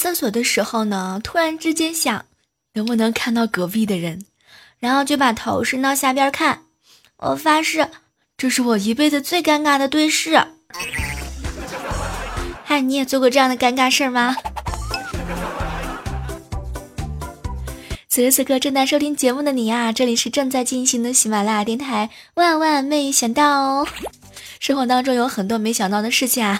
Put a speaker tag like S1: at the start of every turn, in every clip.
S1: 厕所的时候呢，突然之间想，能不能看到隔壁的人，然后就把头伸到下边看。我发誓，这是我一辈子最尴尬的对视。嗨，你也做过这样的尴尬事儿吗？此时此刻正在收听节目的你啊，这里是正在进行的喜马拉雅电台。万万没想到，生活当中有很多没想到的事情啊，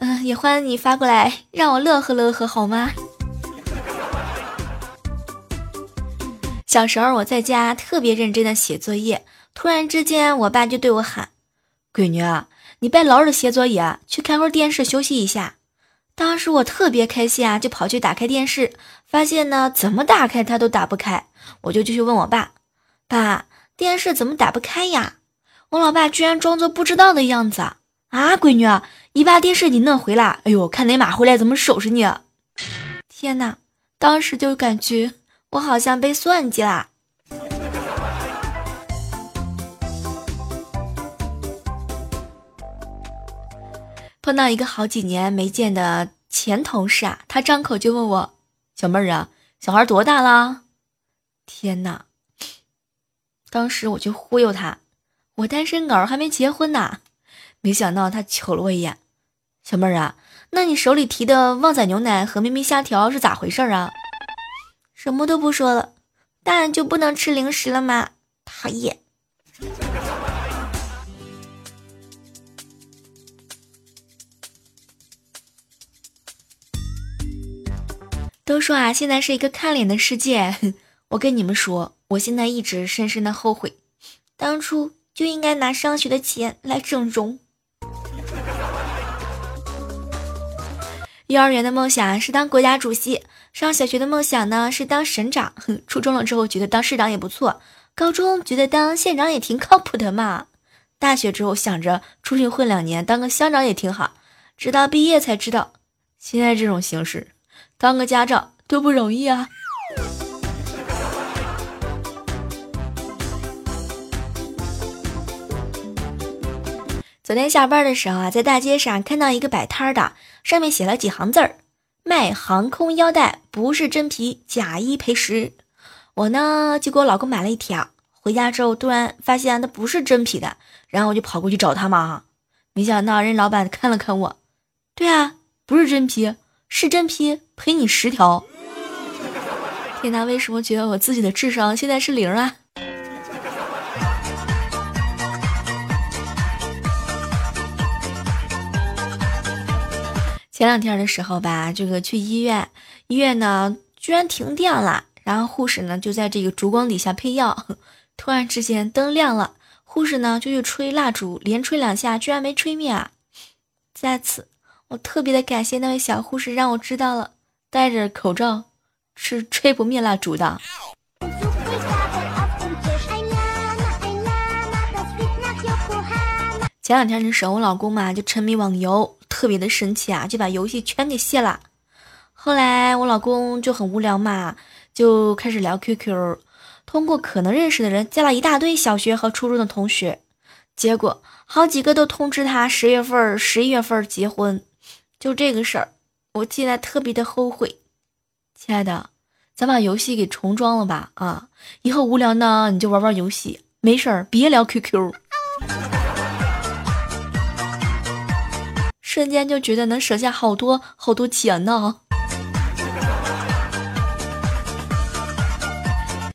S1: 嗯，也欢迎你发过来，让我乐呵乐呵，好吗？小时候我在家特别认真的写作业。突然之间，我爸就对我喊：“闺女啊，你别老是写作业，去看会儿电视休息一下。”当时我特别开心啊，就跑去打开电视，发现呢，怎么打开它都打不开。我就继续问我爸：“爸，电视怎么打不开呀？”我老爸居然装作不知道的样子！啊闺女，你把电视给弄回来。哎呦，看你妈回来怎么收拾你？天哪！当时就感觉我好像被算计啦。碰到一个好几年没见的前同事啊，他张口就问我：“小妹儿啊，小孩多大了？”天哪！当时我就忽悠他：“我单身狗，还没结婚呢。”没想到他瞅了我一眼：“小妹儿啊，那你手里提的旺仔牛奶和咪咪虾条是咋回事啊？”什么都不说了，大人就不能吃零食了吗？讨厌！都说啊，现在是一个看脸的世界。我跟你们说，我现在一直深深的后悔，当初就应该拿上学的钱来整容。幼儿园的梦想是当国家主席，上小学的梦想呢是当省长，哼初中了之后觉得当市长也不错，高中觉得当县长也挺靠谱的嘛，大学之后想着出去混两年，当个乡长也挺好，直到毕业才知道，现在这种形式。当个家长多不容易啊！昨天下班的时候啊，在大街上看到一个摆摊的，上面写了几行字儿：“卖航空腰带，不是真皮，假一赔十。”我呢就给我老公买了一条，回家之后突然发现它不是真皮的，然后我就跑过去找他嘛，没想到人老板看了看我，对啊，不是真皮。是真皮赔你十条！天哪，为什么觉得我自己的智商现在是零啊？前两天的时候吧，这个去医院，医院呢居然停电了，然后护士呢就在这个烛光底下配药，突然之间灯亮了，护士呢就去吹蜡烛，连吹两下，居然没吹灭啊！在此。我特别的感谢那位小护士，让我知道了戴着口罩是吹不灭蜡烛的。前两天的时候，我老公嘛就沉迷网游，特别的生气啊，就把游戏全给卸了。后来我老公就很无聊嘛，就开始聊 QQ，通过可能认识的人加了一大堆小学和初中的同学，结果好几个都通知他十月份、十一月份结婚。就这个事儿，我现在特别的后悔。亲爱的，咱把游戏给重装了吧？啊，以后无聊呢，你就玩玩游戏，没事儿别聊 QQ。瞬间就觉得能省下好多好多钱呢。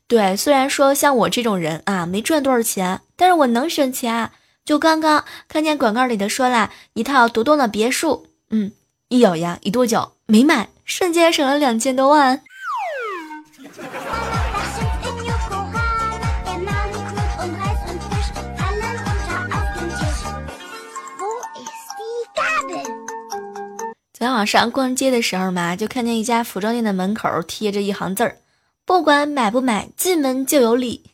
S1: 对，虽然说像我这种人啊，没赚多少钱，但是我能省钱。就刚刚看见广告里的说了一套独栋的别墅。嗯，一咬牙一跺脚没买，瞬间省了两千多万。上逛街的时候嘛，就看见一家服装店的门口贴着一行字儿：“不管买不买，进门就有礼。”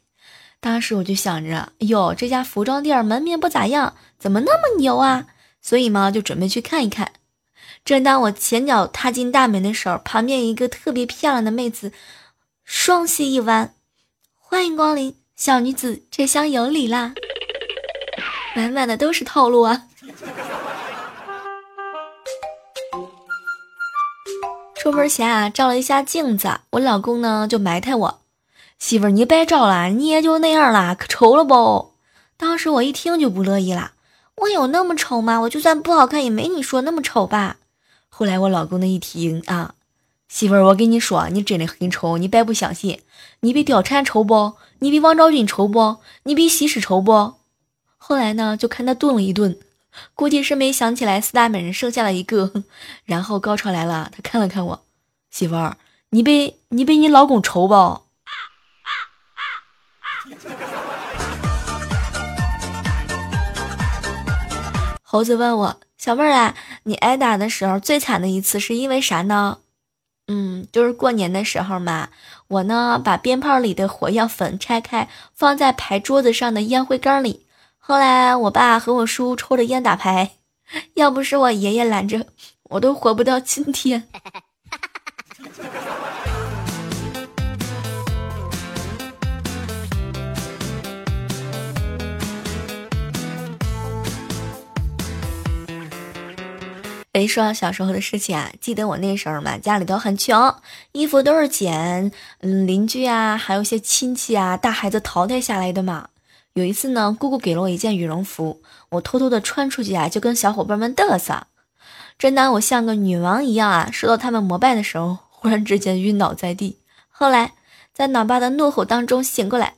S1: 当时我就想着，哟，这家服装店门面不咋样，怎么那么牛啊？所以嘛，就准备去看一看。正当我前脚踏进大门的时候，旁边一个特别漂亮的妹子，双膝一弯，欢迎光临，小女子这厢有礼啦！满满的都是套路啊！出门前啊，照了一下镜子，我老公呢就埋汰我：“媳妇儿，你别照了，你也就那样了，可丑了不？”当时我一听就不乐意了，我有那么丑吗？我就算不好看，也没你说那么丑吧。后来我老公的一听啊，媳妇儿，我跟你说，你真的很丑，你别不相信，你比貂蝉丑不？你比王昭君丑不？你比西施丑不？后来呢，就看他顿了一顿。估计是没想起来四大美人剩下了一个，然后高潮来了，他看了看我，媳妇儿，你被你被你老公丑不？猴子问我，小妹儿啊，你挨打的时候最惨的一次是因为啥呢？嗯，就是过年的时候嘛，我呢把鞭炮里的火药粉拆开，放在牌桌子上的烟灰缸里。后来我爸和我叔抽着烟打牌，要不是我爷爷拦着，我都活不到今天。别说小时候的事情啊，记得我那时候嘛，家里头很穷，衣服都是捡嗯邻居啊，还有一些亲戚啊，大孩子淘汰下来的嘛。有一次呢，姑姑给了我一件羽绒服，我偷偷的穿出去啊，就跟小伙伴们嘚瑟，正当我像个女王一样啊。受到他们膜拜的时候，忽然之间晕倒在地。后来在老爸的怒吼当中醒过来，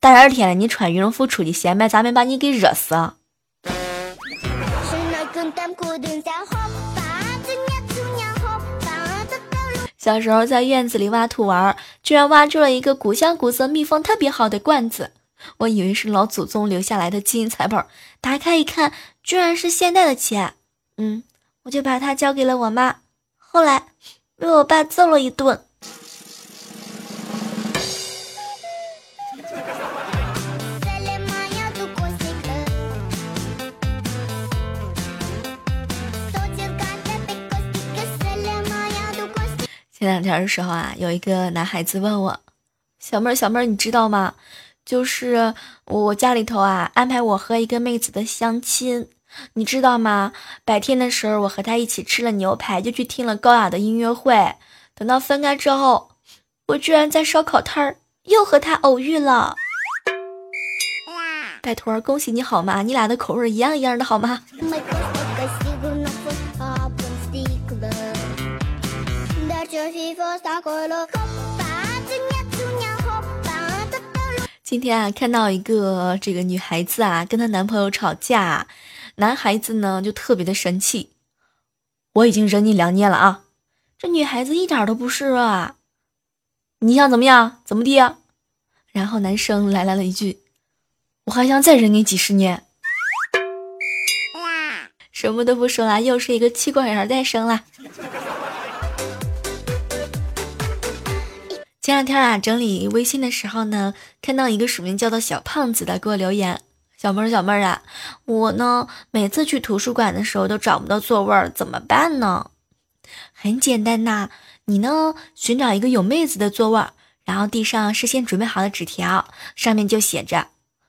S1: 大热天的你穿羽绒服出去显摆，咋没把你给热死啊。小时候在院子里挖土玩，居然挖出了一个古香古色、密封特别好的罐子。我以为是老祖宗留下来的金银财宝，打开一看，居然是现代的钱。嗯，我就把它交给了我妈，后来被我爸揍了一顿。前两天的时候啊，有一个男孩子问我：“小妹儿，小妹儿，你知道吗？”就是我家里头啊，安排我和一个妹子的相亲，你知道吗？白天的时候，我和她一起吃了牛排，就去听了高雅的音乐会。等到分开之后，我居然在烧烤摊儿又和她偶遇了。拜托，恭喜你好吗？你俩的口味一样一样的，好吗？今天啊，看到一个这个女孩子啊，跟她男朋友吵架，男孩子呢就特别的生气。我已经忍你两年了啊，这女孩子一点都不示弱啊。你想怎么样？怎么地？然后男生来来了一句：“我还想再忍你几十年。”什么都不说了，又是一个气管炎诞生了。前两天啊，整理微信的时候呢，看到一个署名叫做小胖子的给我留言：“小妹儿，小妹儿啊，我呢每次去图书馆的时候都找不到座位儿，怎么办呢？很简单呐，你呢寻找一个有妹子的座位儿，然后递上事先准备好的纸条，上面就写着：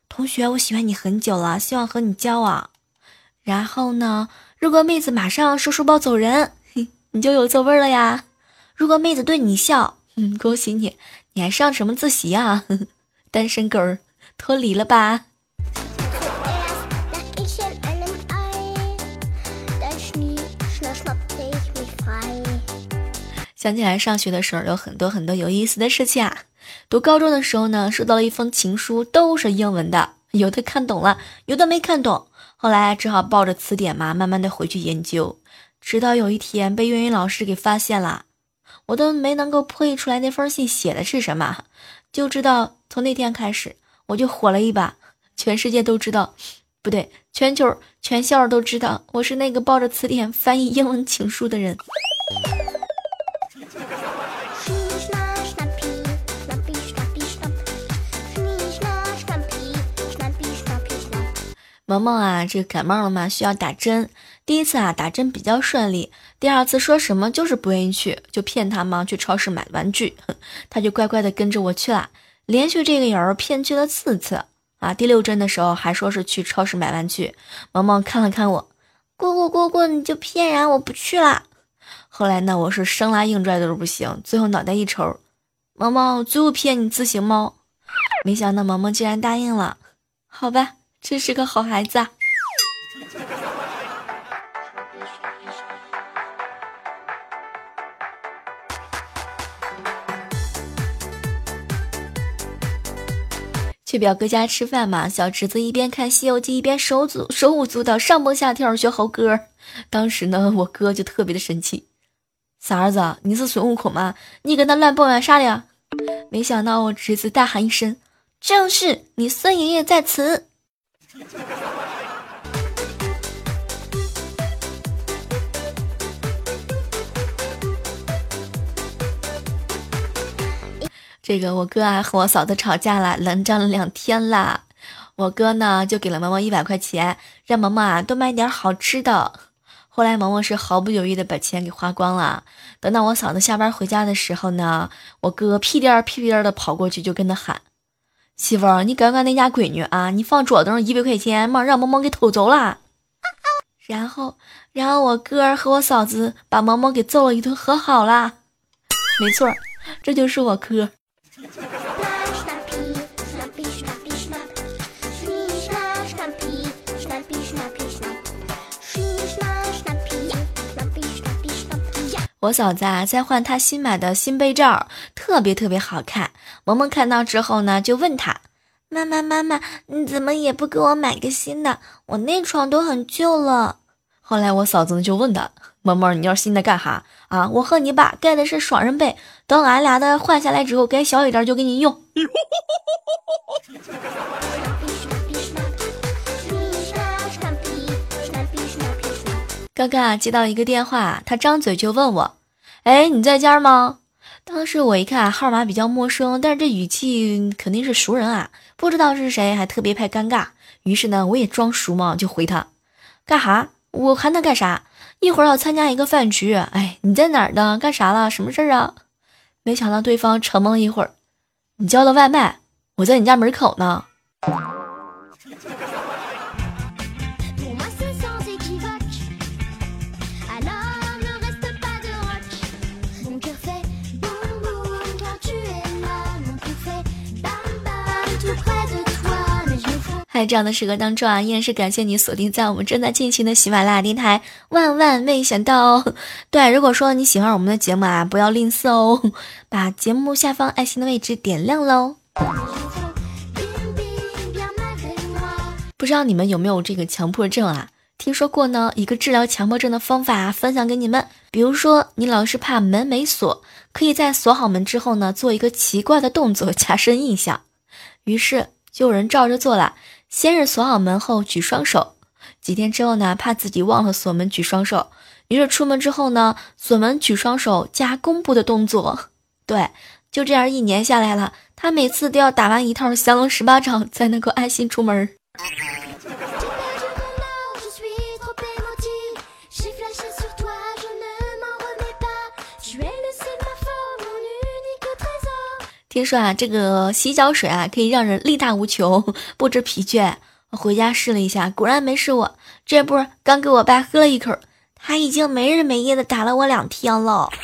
S1: 同学，我喜欢你很久了，希望和你交往。然后呢，如果妹子马上收书包走人，你就有座位了呀。如果妹子对你笑。”恭喜你，你还上什么自习啊？单身狗儿脱离了吧？想起来上学的时候有很多很多有意思的事情啊。读高中的时候呢，收到了一封情书，都是英文的，有的看懂了，有的没看懂。后来只好抱着词典嘛，慢慢的回去研究，直到有一天被英语老师给发现了。我都没能够破译出来那封信写的是什么，就知道从那天开始我就火了一把，全世界都知道，不对，全球全校都知道我是那个抱着词典翻译英文情书的人。萌萌啊，这感冒了吗，需要打针。第一次啊，打针比较顺利。第二次说什么就是不愿意去，就骗他嘛，去超市买玩具。他就乖乖的跟着我去了，连续这个人骗去了四次啊。第六针的时候还说是去超市买玩具。萌萌看了看我，姑姑姑姑，你就骗人，我不去了。后来呢，我是生拉硬拽都是不行，最后脑袋一抽，萌萌最后骗你自行猫，没想到萌萌竟然答应了，好吧，真是个好孩子。啊。去表哥家吃饭嘛，小侄子一边看《西游记》一边手足手舞足蹈，上蹦下跳学猴哥。当时呢，我哥就特别的生气：“傻儿子，你是孙悟空吗？你搁那乱蹦啊啥的？”没想到我侄子大喊一声：“正是，你孙爷爷在此。”这个我哥啊和我嫂子吵架了，冷战了两天啦。我哥呢就给了萌萌一百块钱，让萌萌啊多买点好吃的。后来萌萌是毫不犹豫的把钱给花光了。等到我嫂子下班回家的时候呢，我哥屁颠儿屁颠儿的跑过去就跟他喊：“媳妇儿，你管管那家闺女啊！你放桌子上一百块钱，妈让萌萌给偷走了。”然后，然后我哥和我嫂子把萌萌给揍了一顿，和好了。没错，这就是我哥。我嫂子啊，在换她新买的新被罩，特别特别好看。萌萌看到之后呢，就问她：“妈妈，妈妈，你怎么也不给我买个新的？我那床都很旧了。”后来我嫂子就问她：“萌萌，你要新的干哈啊？我和你爸盖的是双人被，等俺俩的换下来之后，盖小一点就给你用。”刚刚啊接到一个电话，他张嘴就问我：“哎，你在家吗？”当时我一看号码比较陌生，但是这语气肯定是熟人啊，不知道是谁，还特别怕尴尬。于是呢，我也装熟嘛，就回他：“干哈？”我还能干啥？一会儿要参加一个饭局，哎，你在哪儿呢？干啥了？什么事儿啊？没想到对方沉默了一会儿，你叫的外卖，我在你家门口呢。在这样的时刻当中啊，依然是感谢你锁定在我们正在进行的喜马拉雅电台。万万没想到，对，如果说你喜欢我们的节目啊，不要吝啬哦，把节目下方爱心的位置点亮喽。不知道你们有没有这个强迫症啊？听说过呢，一个治疗强迫症的方法分享给你们。比如说，你老是怕门没锁，可以在锁好门之后呢，做一个奇怪的动作，加深印象。于是就有人照着做了。先是锁好门后举双手，几天之后呢，怕自己忘了锁门举双手，于是出门之后呢，锁门举双手加弓步的动作。对，就这样一年下来了，他每次都要打完一套降龙十八掌才能够安心出门。听说啊，这个洗脚水啊，可以让人力大无穷，不知疲倦。我 回家试了一下，果然没事。我这不刚给我爸喝了一口，他已经没日没夜的打了我两天了。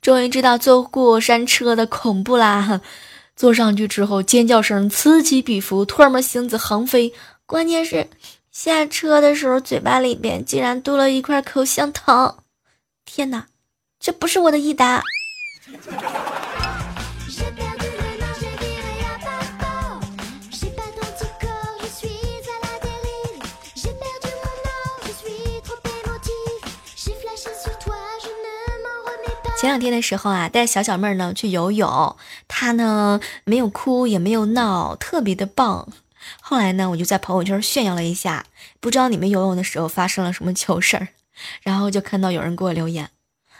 S1: 终于知道坐过山车的恐怖啦！坐上去之后，尖叫声此起彼伏，唾沫星子横飞。关键是下车的时候，嘴巴里边竟然多了一块口香糖！天哪，这不是我的益达！前两天的时候啊，带小小妹儿呢去游泳，她呢没有哭也没有闹，特别的棒。后来呢，我就在朋友圈炫耀了一下，不知道你们游泳的时候发生了什么糗事儿，然后就看到有人给我留言：“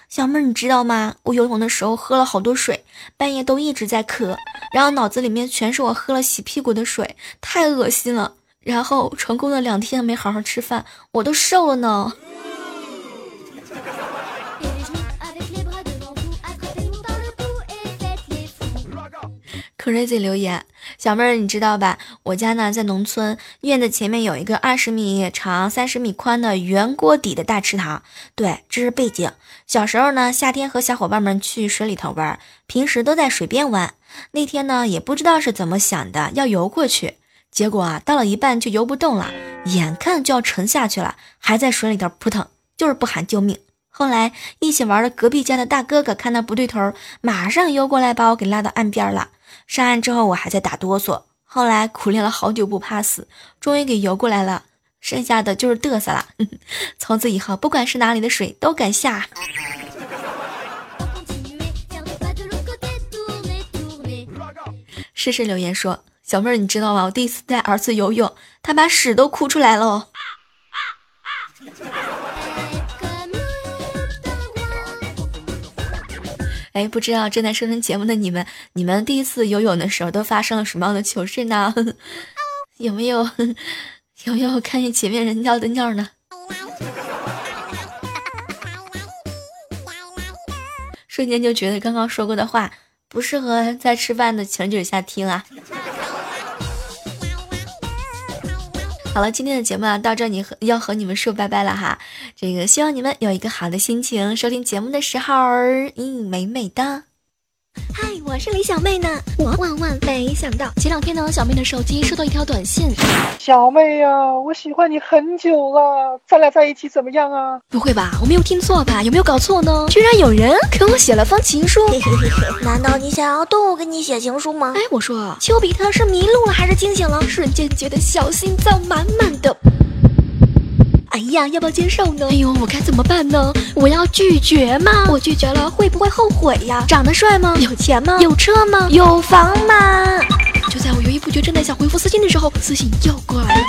S1: 小妹儿，你知道吗？我游泳的时候喝了好多水，半夜都一直在咳，然后脑子里面全是我喝了洗屁股的水，太恶心了。然后成功的两天没好好吃饭，我都瘦了呢。” Crazy 留言，小妹儿你知道吧？我家呢在农村，院子前面有一个二十米长、三十米宽的圆锅底的大池塘。对，这是背景。小时候呢，夏天和小伙伴们去水里头玩，平时都在水边玩。那天呢，也不知道是怎么想的，要游过去，结果啊，到了一半就游不动了，眼看就要沉下去了，还在水里头扑腾，就是不喊救命。后来一起玩的隔壁家的大哥哥看到不对头，马上游过来把我给拉到岸边了。上岸之后，我还在打哆嗦。后来苦练了好久，不怕死，终于给游过来了。剩下的就是嘚瑟了。从此以后，不管是哪里的水都敢下。试试留言说：“小妹儿，你知道吗？我第一次带儿子游泳，他把屎都哭出来了。”哎，不知道正在收听节目的你们，你们第一次游泳的时候都发生了什么样的糗事呢？有没有有没有看见前面人尿的尿呢？瞬间就觉得刚刚说过的话不适合在吃饭的情景下听啊。好了，今天的节目啊，到这你和要和你们说拜拜了哈。这个希望你们有一个好的心情，收听节目的时候，嗯，美美的。嗨，我是李小妹呢。我万万没想到，前两天呢，小妹的手机收到一条短信。
S2: 小妹呀，我喜欢你很久了，咱俩在一起怎么样啊？
S1: 不会吧，我没有听错吧？有没有搞错呢？居然有人给我写了封情书。
S3: 难道你想要动物给你写情书吗？
S1: 哎，我说，丘比特是迷路了还是惊醒了？瞬间觉得小心脏满满的。哎呀，要不要接受呢？哎呦，我该怎么办呢？我要拒绝吗？我拒绝了会不会后悔呀？长得帅吗？有钱吗？有车吗？有房吗？就在我犹豫不决，正在想回复私信的时候，私信又过来了。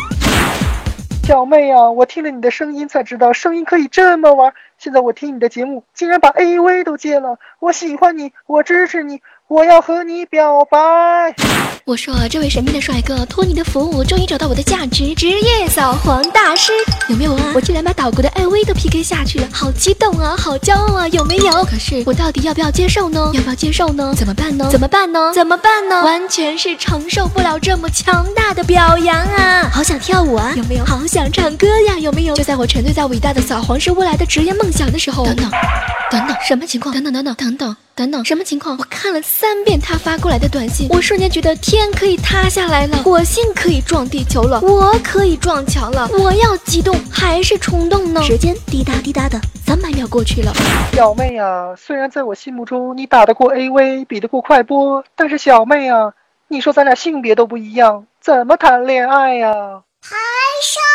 S2: 小妹呀，我听了你的声音才知道声音可以这么玩。现在我听你的节目，竟然把 AV 都戒了。我喜欢你，我支持你。我要和你表白。
S1: 我说，这位神秘的帅哥，托你的服务，终于找到我的价值，职业扫黄大师，有没有啊？我竟然把岛国的艾薇都 PK 下去了，好激动啊，好骄傲啊，有没有？可是我到底要不要接受呢？要不要接受呢？怎么办呢？怎么办呢？怎么办呢？完全是承受不了这么强大的表扬啊！好想跳舞啊，有没有？好想唱歌呀，有没有？就在我沉醉在伟大的扫黄是未来的职业梦想的时候，等等，等等，什么情况？等等，等等，等等。等等，什么情况？我看了三遍他发过来的短信，我瞬间觉得天可以塌下来了，火星可以撞地球了，我可以撞墙了。我要激动还是冲动呢？时间滴答滴答的三百秒过去了。
S2: 小妹啊，虽然在我心目中你打得过 AV，比得过快播，但是小妹啊，你说咱俩性别都不一样，怎么谈恋爱呀？
S3: 排山倒